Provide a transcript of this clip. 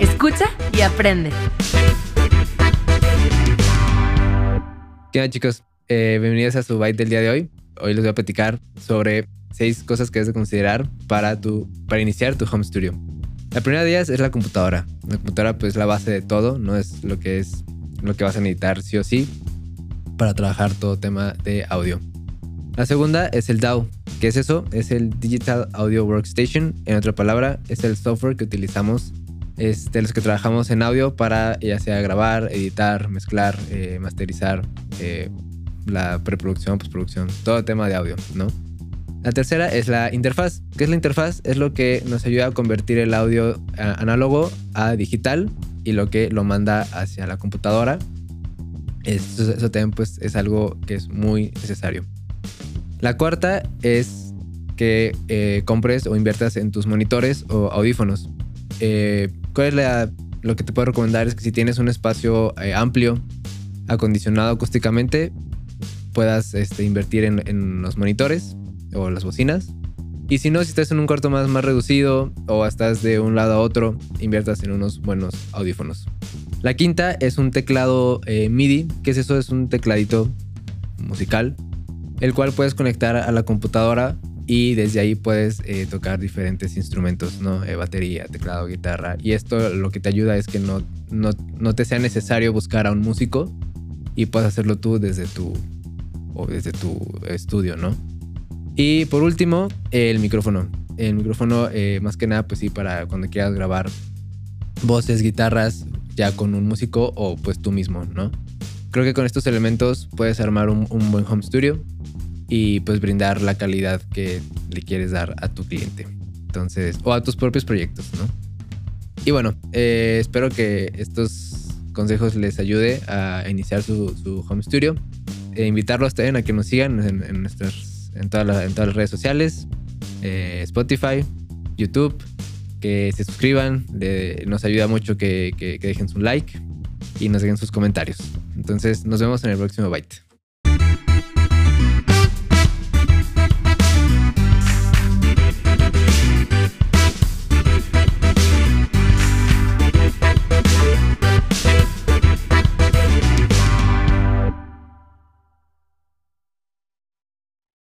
Escucha y aprende. ¿Qué onda chicos? Eh, bienvenidos a su Byte del día de hoy. Hoy les voy a platicar sobre seis cosas que debes de considerar para, tu, para iniciar tu home studio. La primera de ellas es la computadora. La computadora pues es la base de todo, no es lo que es lo que vas a necesitar sí o sí para trabajar todo tema de audio. La segunda es el DAW. ¿Qué es eso? Es el Digital Audio Workstation. En otra palabra, es el software que utilizamos es de los que trabajamos en audio para ya sea grabar, editar, mezclar, eh, masterizar, eh, la preproducción, postproducción, todo tema de audio, ¿no? La tercera es la interfaz. ¿Qué es la interfaz? Es lo que nos ayuda a convertir el audio análogo a digital y lo que lo manda hacia la computadora. Eso, también pues, es algo que es muy necesario. La cuarta es que eh, compres o inviertas en tus monitores o audífonos. Eh, ¿Cuál es lo que te puedo recomendar? Es que si tienes un espacio eh, amplio, acondicionado acústicamente, puedas este, invertir en, en, los monitores o las bocinas. Y si no, si estás en un cuarto más, más reducido o estás de un lado a otro, inviertas en unos buenos audífonos. La quinta es un teclado MIDI. ¿Qué es eso? Es un tecladito musical el cual puedes conectar a la computadora y desde ahí puedes eh, tocar diferentes instrumentos, ¿no? Eh, batería, teclado, guitarra. Y esto lo que te ayuda es que no, no, te sea necesario buscar a un músico y puedes hacerlo tú desde tu, o desde tu estudio, ¿no? Y por último, el micrófono. El micrófono, eh, más que nada, pues sí, para cuando quieras grabar voces, guitarras, ya con un músico o pues tú mismo, ¿no? Creo que con estos elementos puedes armar un, buen home studio y pues brindar la calidad que le quieres dar a tu cliente. Entonces, o a tus propios proyectos, ¿no? Y bueno, eh, espero que estos consejos les ayude a iniciar su, home studio. E invitarlos también a que nos sigan en, nuestras, en, todas las redes sociales, eh, Spotify, YouTube, que se suscriban. nos ayuda mucho que dejen su like y nos dejen sus comentarios. Entonces nos vemos en el próximo Byte.